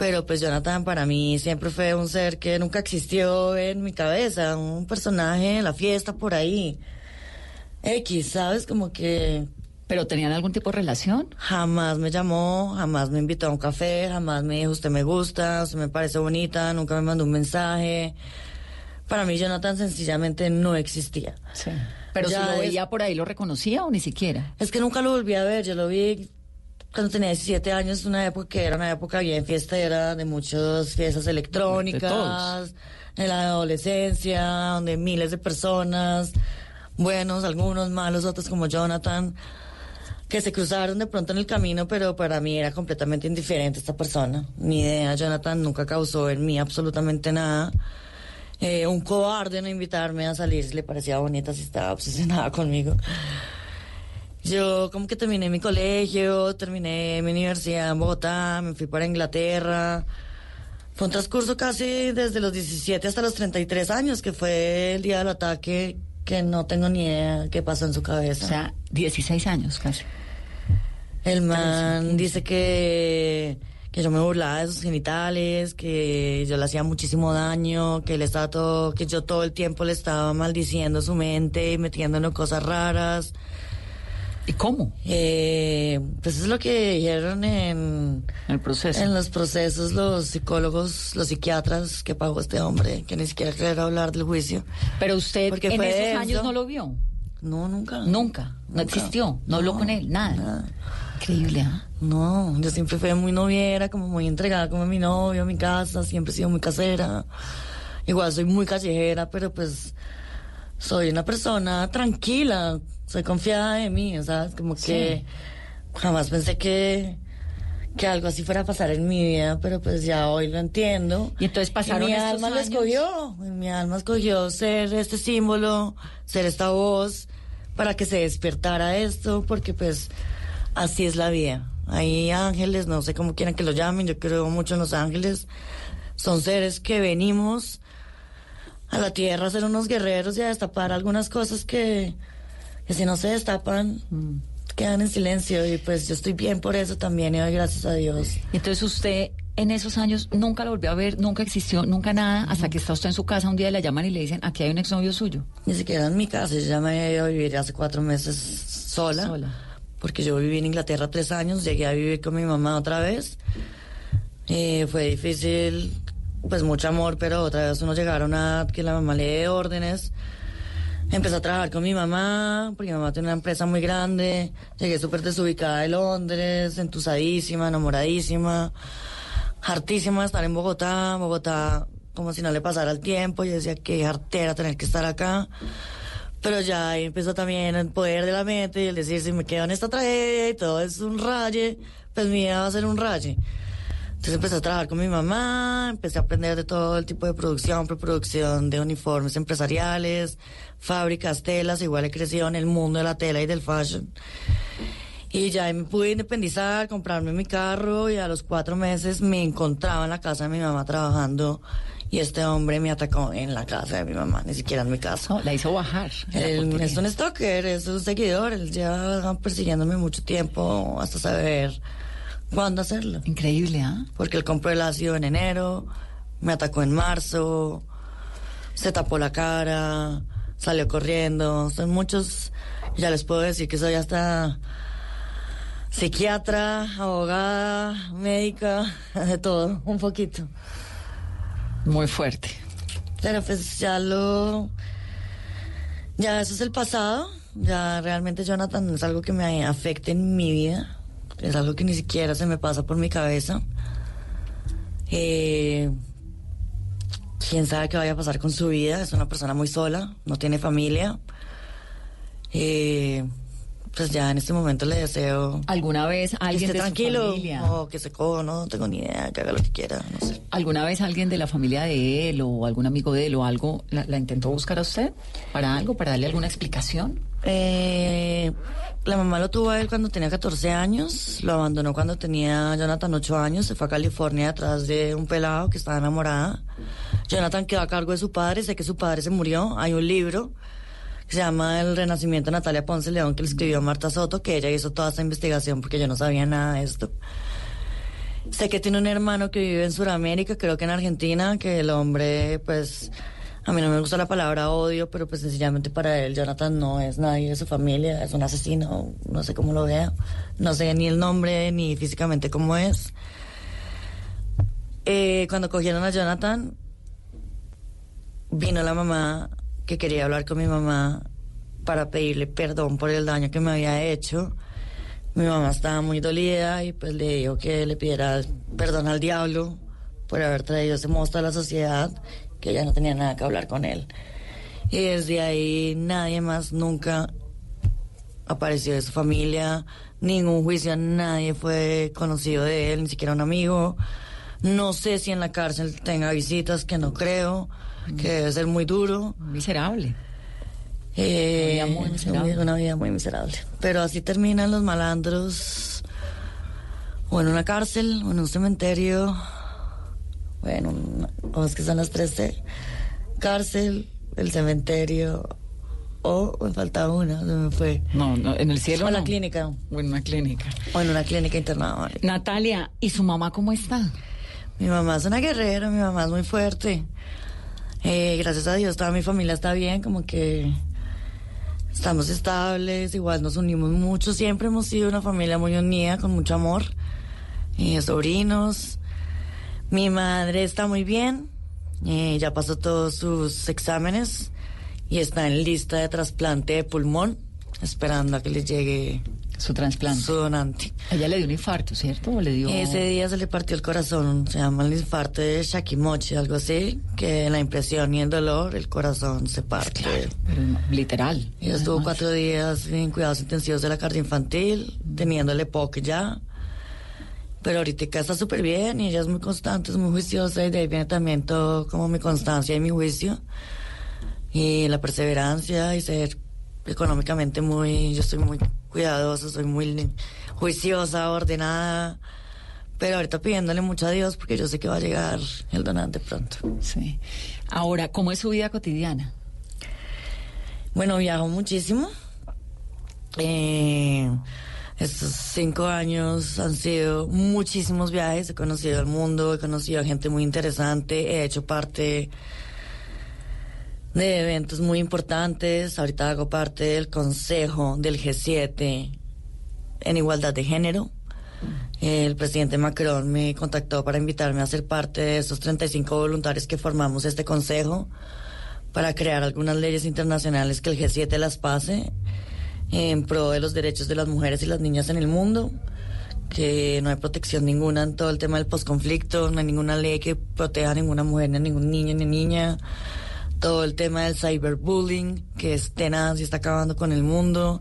Pero pues Jonathan para mí siempre fue un ser que nunca existió en mi cabeza, un personaje en la fiesta por ahí. X, ¿sabes? Como que... ¿Pero tenían algún tipo de relación? Jamás me llamó, jamás me invitó a un café, jamás me dijo usted me gusta, usted me parece bonita, nunca me mandó un mensaje. Para mí Jonathan sencillamente no existía. Pero Ya si lo es- veía por ahí, ¿lo reconocía o ni siquiera? Es que nunca lo volví a ver, yo lo vi cuando tenía 17 años, una época que era una época bien fiestera, de muchas fiestas electrónicas, en la adolescencia, donde miles de personas, buenos, algunos malos, otros como Jonathan, que se cruzaron de pronto en el camino, pero para mí era completamente indiferente esta persona. Ni idea, Jonathan nunca causó en mí absolutamente nada. Eh, un cobarde no invitarme a salir si le parecía bonita, si estaba obsesionada conmigo. Yo como que terminé mi colegio, terminé mi universidad en Bogotá, me fui para Inglaterra. Fue un transcurso casi desde los 17 hasta los 33 años, que fue el día del ataque que no tengo ni idea qué pasó en su cabeza. O sea, 16 años casi. El man dice que, que yo me burlaba de sus genitales, que yo le hacía muchísimo daño, que él estaba todo, que yo todo el tiempo le estaba maldiciendo su mente y metiéndole cosas raras. ¿Y cómo? Eh, pues es lo que dijeron en, el proceso. En los procesos los psicólogos, los psiquiatras que pagó este hombre, que ni siquiera quería hablar del juicio. Pero usted Porque en esos años no lo vio. No, nunca. Nunca. No existió. No, habló con él. Nada. Increíble, ¿ah? No, yo siempre fui muy noviera, como muy entregada como mi novio, a mi casa, siempre he sido muy casera. Igual soy muy callejera, pero pues soy una persona tranquila, soy confiada de mí, ¿sabes? Como que jamás pensé que, que algo así fuera a pasar en mi vida, pero pues ya hoy lo entiendo. Y entonces pasaron mi estos alma lo escogió, mi alma escogió ser este símbolo, ser esta voz, para que se despertara esto, porque pues así es la vida. Hay ángeles, no sé cómo quieran que lo llamen, yo creo mucho en los ángeles. Son seres que venimos a la tierra a ser unos guerreros y a destapar algunas cosas que, que si no se destapan, quedan en silencio. Y pues yo estoy bien por eso también y doy gracias a Dios. Entonces usted en esos años nunca lo volvió a ver, nunca existió, nunca nada, hasta que está usted en su casa un día la llaman y le dicen, aquí hay un exnovio suyo. Ni siquiera en mi casa, yo ya me había ido a vivir hace cuatro meses sola. Porque yo viví en Inglaterra tres años, llegué a vivir con mi mamá otra vez. Eh, fue difícil, pues mucho amor, pero otra vez uno llegaron a que la mamá le dé órdenes. Empecé a trabajar con mi mamá, porque mi mamá tiene una empresa muy grande. Llegué súper desubicada de Londres, entusadísima, enamoradísima, hartísima de estar en Bogotá. Bogotá, como si no le pasara el tiempo. Yo decía que hartera tener que estar acá. Pero ya ahí empezó también el poder de la mente y el decir, si me quedo en esta tragedia y todo es un raye, pues mi vida va a ser un raye. Entonces empecé a trabajar con mi mamá, empecé a aprender de todo el tipo de producción, preproducción de uniformes empresariales, fábricas, telas, igual he crecido en el mundo de la tela y del fashion. Y ya me pude independizar, comprarme mi carro y a los cuatro meses me encontraba en la casa de mi mamá trabajando y este hombre me atacó en la casa de mi mamá, ni siquiera en mi casa. la hizo bajar. Él es un stalker, es un seguidor, él lleva persiguiéndome mucho tiempo hasta saber cuándo hacerlo. Increíble, ¿ah? Porque él compró el ácido en enero, me atacó en marzo, se tapó la cara, salió corriendo. Son muchos, ya les puedo decir que soy hasta psiquiatra, abogada, médica, de todo, un poquito. Muy fuerte. Pero pues ya lo... Ya eso es el pasado. Ya realmente Jonathan es algo que me afecte en mi vida. Es algo que ni siquiera se me pasa por mi cabeza. Eh, Quién sabe qué vaya a pasar con su vida. Es una persona muy sola, no tiene familia. Eh, pues ya en este momento le deseo ¿Alguna vez alguien que de esté su tranquilo familia? o que se coja, no tengo ni idea, que haga lo que quiera, no sé. ¿Alguna vez alguien de la familia de él o algún amigo de él o algo la, la intentó buscar a usted para algo, para darle alguna explicación? Eh, la mamá lo tuvo a él cuando tenía 14 años, lo abandonó cuando tenía Jonathan 8 años, se fue a California detrás de un pelado que estaba enamorada. Jonathan quedó a cargo de su padre, sé que su padre se murió, hay un libro que se llama El Renacimiento de Natalia Ponce León que le escribió Marta Soto, que ella hizo toda esta investigación porque yo no sabía nada de esto. Sé que tiene un hermano que vive en Sudamérica, creo que en Argentina, que el hombre, pues, a mí no me gusta la palabra odio, pero pues sencillamente para él Jonathan no es nadie de su familia, es un asesino, no sé cómo lo vea, no sé ni el nombre ni físicamente cómo es. Eh, cuando cogieron a Jonathan, vino la mamá que quería hablar con mi mamá para pedirle perdón por el daño que me había hecho. Mi mamá estaba muy dolida y pues le dijo que le pidiera perdón al diablo por haber traído ese monstruo a la sociedad, que ella no tenía nada que hablar con él. Y desde ahí nadie más nunca apareció de su familia, ningún juicio, nadie fue conocido de él, ni siquiera un amigo. No sé si en la cárcel tenga visitas, que no creo, que debe ser muy duro. Miserable. Eh, Una vida muy miserable. Una vida muy miserable. Pero así terminan los malandros. O en una cárcel, o en un cementerio. Bueno, ¿cómo es que son las tres C? Cárcel, el cementerio O me falta una, se me fue. No, no, en el cielo O en la clínica. O en una clínica. O en una clínica internada. Natalia, ¿y su mamá cómo está? Mi mamá es una guerrera, mi mamá es muy fuerte. Eh, gracias a Dios, toda mi familia está bien, como que estamos estables, igual nos unimos mucho, siempre hemos sido una familia muy unida, con mucho amor. Eh, sobrinos. Mi madre está muy bien, eh, ya pasó todos sus exámenes y está en lista de trasplante de pulmón, esperando a que le llegue su trasplante. Su donante. Ella le dio un infarto, ¿cierto? ¿O le dio... Ese día se le partió el corazón, se llama el infarto de Shakimochi, algo así, que la impresión y el dolor el corazón se parte. Pero literal. Ella estuvo cuatro días en cuidados intensivos de la cardio infantil, teniéndole POC ya. Pero ahorita está súper bien y ella es muy constante, es muy juiciosa y de ahí viene también todo como mi constancia y mi juicio. Y la perseverancia y ser económicamente muy, yo soy muy cuidadosa, soy muy juiciosa, ordenada. Pero ahorita pidiéndole mucho a Dios porque yo sé que va a llegar el donante pronto. Sí. Ahora, ¿cómo es su vida cotidiana? Bueno, viajo muchísimo. Eh, estos cinco años han sido muchísimos viajes. He conocido el mundo, he conocido a gente muy interesante, he hecho parte de eventos muy importantes. Ahorita hago parte del consejo del G7 en igualdad de género. El presidente Macron me contactó para invitarme a ser parte de esos 35 voluntarios que formamos este consejo para crear algunas leyes internacionales que el G7 las pase en pro de los derechos de las mujeres y las niñas en el mundo, que no hay protección ninguna en todo el tema del posconflicto, no hay ninguna ley que proteja a ninguna mujer, ni a ningún niño ni niña, todo el tema del cyberbullying, que es tenaz y está acabando con el mundo.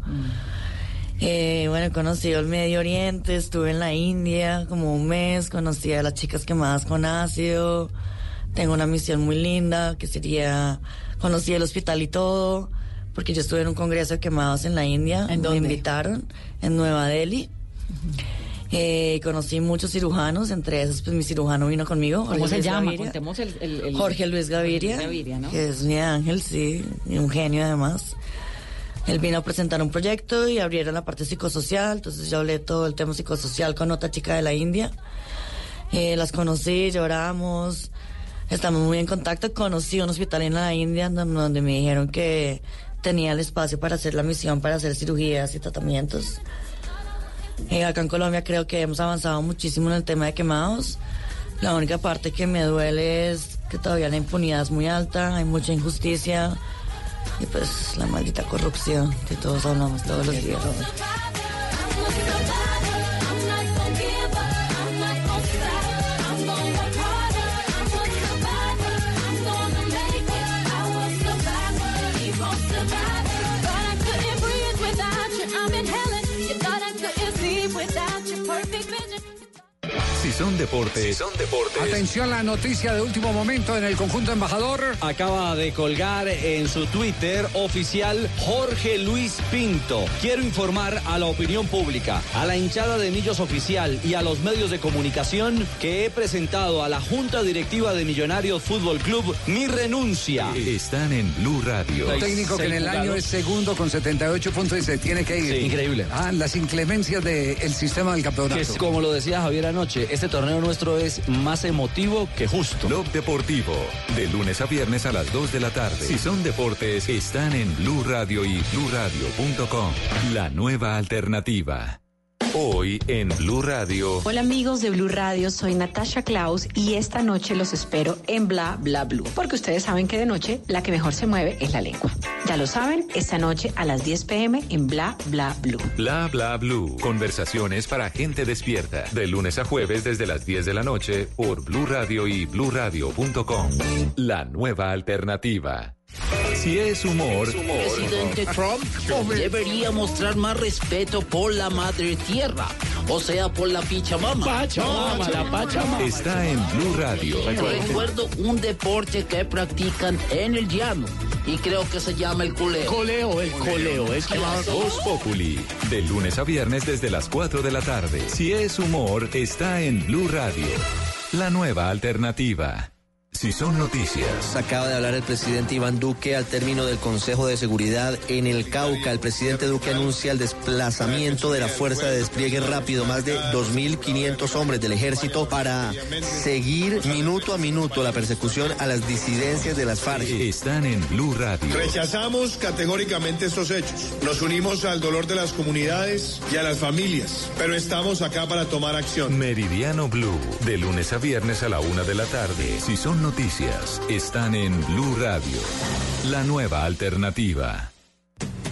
Eh, bueno, he conocido el Medio Oriente, estuve en la India como un mes, conocí a las chicas quemadas con ácido, tengo una misión muy linda que sería, conocí el hospital y todo, porque yo estuve en un congreso de quemados en la India, ¿En me invitaron en Nueva Delhi. Eh, conocí muchos cirujanos, entre esos pues mi cirujano vino conmigo. ¿Cómo se Luis llama? Contemos el... el- el- Jorge Luis Gaviria, Jorge Gaviria, ¿no? que es mi ángel, sí, y un genio además. Él vino a presentar un proyecto y abrieron la parte psicosocial, entonces yo hablé todo el tema psicosocial con otra chica de la India. Eh, las conocí, lloramos, estamos muy en contacto. Conocí un hospital en la India donde me dijeron que tenía el espacio para hacer la misión, para hacer cirugías y tratamientos. Eh, acá en Colombia creo que hemos avanzado muchísimo en el tema de quemados. La única parte que me duele es que todavía la impunidad es muy alta, hay mucha injusticia y pues la maldita corrupción que todos hablamos todos los días. Si son deportes, son deportes. Atención, la noticia de último momento en el conjunto embajador. Acaba de colgar en su Twitter oficial Jorge Luis Pinto. Quiero informar a la opinión pública, a la hinchada de Millos Oficial y a los medios de comunicación que he presentado a la Junta Directiva de Millonarios Fútbol Club mi renuncia. Están en Blue Radio. Un técnico que en el año es segundo con 78 puntos y se tiene que ir. Sí, increíble. Ah, las inclemencias del sistema del campeonato. Que es como lo decía Javier anoche, este torneo nuestro es más emotivo que justo. Blog Deportivo, de lunes a viernes a las 2 de la tarde. Si son deportes, están en Blue Radio y bluradio.com. La nueva alternativa. Hoy en Blue Radio. Hola amigos de Blue Radio, soy Natasha Klaus y esta noche los espero en Bla Bla Blue, porque ustedes saben que de noche la que mejor se mueve es la lengua. Ya lo saben, esta noche a las 10 pm en Bla Bla Blue. Bla bla blue. Conversaciones para gente despierta. De lunes a jueves desde las 10 de la noche por Blue Radio y bluradio.com. La nueva alternativa. Si es humor, Presidente Trump debería mostrar más respeto por la madre tierra, o sea, por la Pachamama. Pachamama, la Pachamama. está en Blue Radio. Recuerdo un deporte que practican en el llano y creo que se llama el coleo. Coleo, el coleo, es Voz Populi, de lunes a viernes desde las 4 de la tarde. Si es humor, está en Blue Radio. La nueva alternativa. Si son noticias. Acaba de hablar el presidente Iván Duque al término del Consejo de Seguridad en el Cauca. El presidente Duque anuncia el desplazamiento de la Fuerza de Despliegue Rápido, más de 2.500 hombres del ejército para seguir minuto a minuto la persecución a las disidencias de las FARC. Están en Blue Radio. Rechazamos categóricamente estos hechos. Nos unimos al dolor de las comunidades y a las familias, pero estamos acá para tomar acción. Meridiano Blue, de lunes a viernes a la una de la tarde. Si son noticias, están en Blue Radio, la nueva alternativa.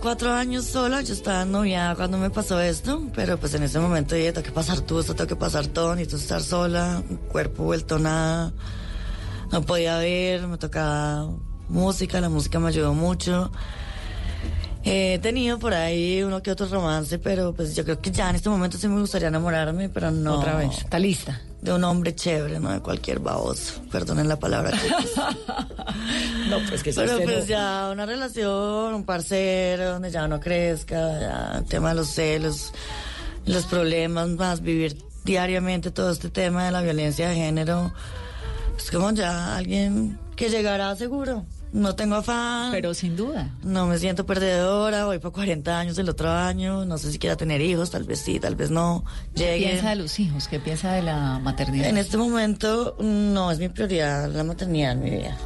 Cuatro años sola, yo estaba novia cuando me pasó esto, pero pues en ese momento dije, tengo que pasar todo esto, tengo que pasar todo, necesito estar sola, cuerpo vuelto nada, no podía ver, me tocaba música, la música me ayudó mucho. Eh, He tenido por ahí uno que otro romance, pero pues yo creo que ya en este momento sí me gustaría enamorarme, pero no. Otra vez, ¿está lista? De un hombre chévere, no de cualquier baboso. Perdonen la palabra. No, pues que Pero pues no- ya una relación, un parcero, donde ya no crezca, ya el tema de los celos, los problemas, más vivir diariamente todo este tema de la violencia de género. Es como ya alguien que llegará seguro. No tengo afán. Pero sin duda. No me siento perdedora, voy por 40 años el otro año, no sé si quiera tener hijos, tal vez sí, tal vez no. ¿Qué piensa de los hijos? ¿Qué piensa de la maternidad? En este momento no es mi prioridad la maternidad en mi vida.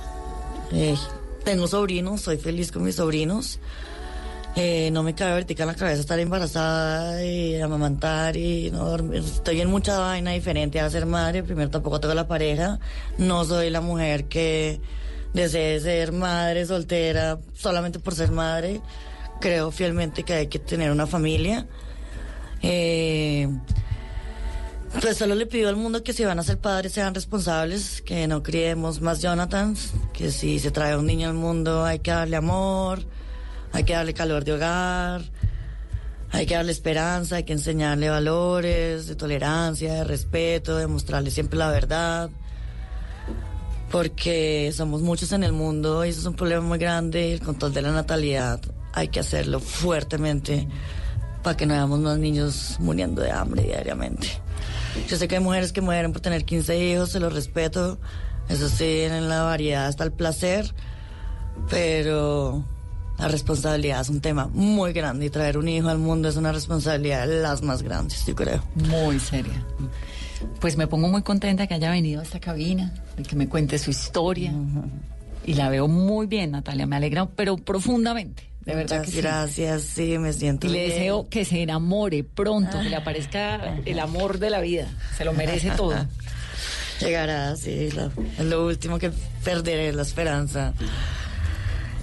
Eh, tengo sobrinos, soy feliz con mis sobrinos. Eh, no me cabe ahorita en la cabeza estar embarazada y amamantar y no dormir. Estoy en mucha vaina diferente a ser madre. Primero tampoco tengo la pareja. No soy la mujer que desee ser madre soltera solamente por ser madre. Creo fielmente que hay que tener una familia. Eh, pues solo le pido al mundo que si van a ser padres sean responsables, que no criemos más Jonathans, que si se trae un niño al mundo hay que darle amor, hay que darle calor de hogar, hay que darle esperanza, hay que enseñarle valores de tolerancia, de respeto, de mostrarle siempre la verdad, porque somos muchos en el mundo y eso es un problema muy grande, el control de la natalidad hay que hacerlo fuertemente para que no veamos más niños muriendo de hambre diariamente. Yo sé que hay mujeres que mueren por tener 15 hijos, se los respeto. Eso sí, en la variedad está el placer, pero la responsabilidad es un tema muy grande y traer un hijo al mundo es una responsabilidad de las más grandes, yo creo. Muy seria. Pues me pongo muy contenta que haya venido a esta cabina, de que me cuente su historia. Y la veo muy bien, Natalia. Me alegra, pero profundamente. De verdad Muchas que sí. gracias, sí, me siento Y le bien. deseo que se enamore pronto, que le aparezca el amor de la vida. Se lo merece todo. Llegará, sí, lo, es lo último que perderé, la esperanza.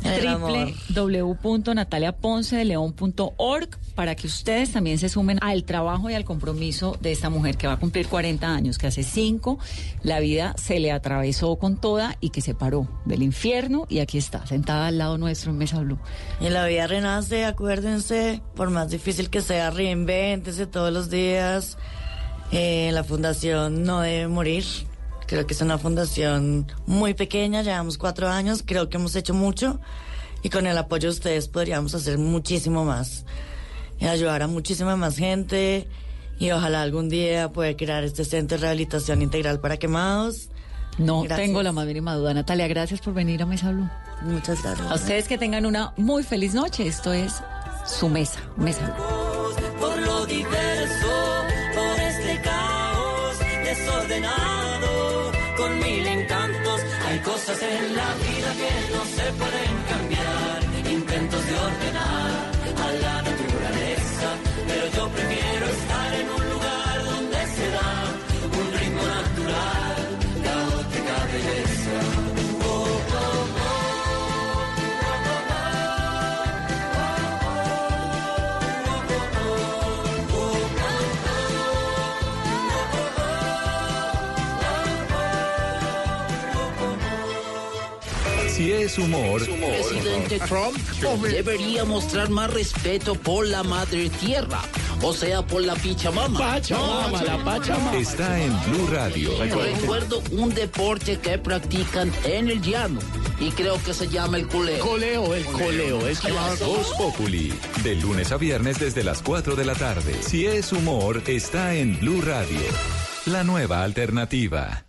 Www.nataliaponcedeleon.org para que ustedes también se sumen al trabajo y al compromiso de esta mujer que va a cumplir 40 años, que hace 5 la vida se le atravesó con toda y que se paró del infierno y aquí está, sentada al lado nuestro en Mesa Blue. Y la vida renace, acuérdense, por más difícil que sea, reinvéntese todos los días. Eh, la fundación no debe morir. Creo que es una fundación muy pequeña, llevamos cuatro años, creo que hemos hecho mucho y con el apoyo de ustedes podríamos hacer muchísimo más y ayudar a muchísima más gente y ojalá algún día pueda crear este centro de rehabilitación integral para quemados. No Gracias. tengo la más mínima duda. Natalia, gracias por venir a Mesa Blue. Muchas gracias. A ustedes que tengan una muy feliz noche. Esto es su mesa, Mesa Blue. por lo diverso, por este caos desordenado. Cosas en la vida que no se pueden cambiar, intentos de ordenar Si es humor, Presidente Trump debería mostrar más respeto por la madre tierra, o sea, por la Pichamama. Pachamama, la Pachamama. está en Blue Radio. Recuerdo un deporte que practican en el llano y creo que se llama el coleo. Coleo, el coleo, es que Voz Populi, de lunes a viernes desde las 4 de la tarde. Si es humor, está en Blue Radio. La nueva alternativa.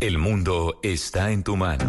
El mundo está en tu mano.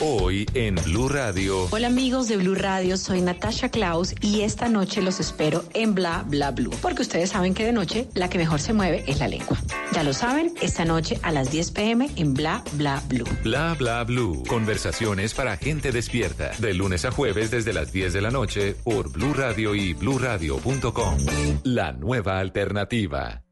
Hoy en Blue Radio. Hola amigos de Blue Radio, soy Natasha Klaus y esta noche los espero en Bla Bla Blue, porque ustedes saben que de noche la que mejor se mueve es la lengua. Ya lo saben, esta noche a las 10 pm en Bla Bla Blue. Bla bla blue. Conversaciones para gente despierta. De lunes a jueves desde las 10 de la noche por Blue Radio y bluradio.com. La nueva alternativa.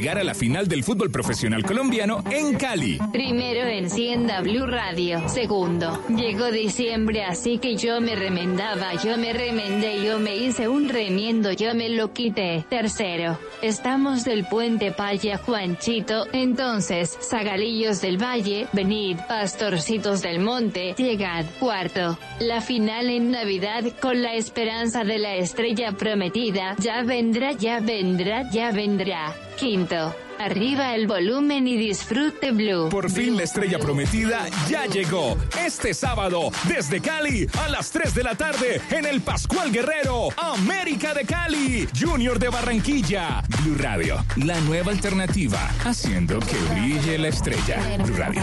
llegar a la final del fútbol profesional colombiano en Cali. Primero encienda Blue Radio. Segundo, llegó diciembre, así que yo me remendaba, yo me remendé, yo me hice un remiendo, yo me lo quité. Tercero, estamos del puente Paya Juanchito, entonces, Zagalillos del Valle, venid, pastorcitos del monte, llegad. Cuarto, la final en Navidad con la esperanza de la estrella prometida, ya vendrá, ya vendrá, ya vendrá. Quinto, arriba el volumen y disfrute Blue. Por fin la estrella prometida ya llegó. Este sábado, desde Cali, a las 3 de la tarde, en el Pascual Guerrero, América de Cali, Junior de Barranquilla. Blue Radio, la nueva alternativa, haciendo que brille la estrella. Blue Radio.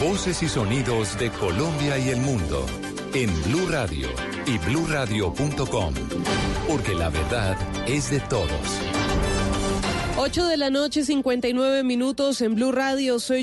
Voces y sonidos de Colombia y el mundo en Blue Radio y bluradio.com, porque la verdad es de todos. 8 de la noche, 59 minutos en Blue Radio. Soy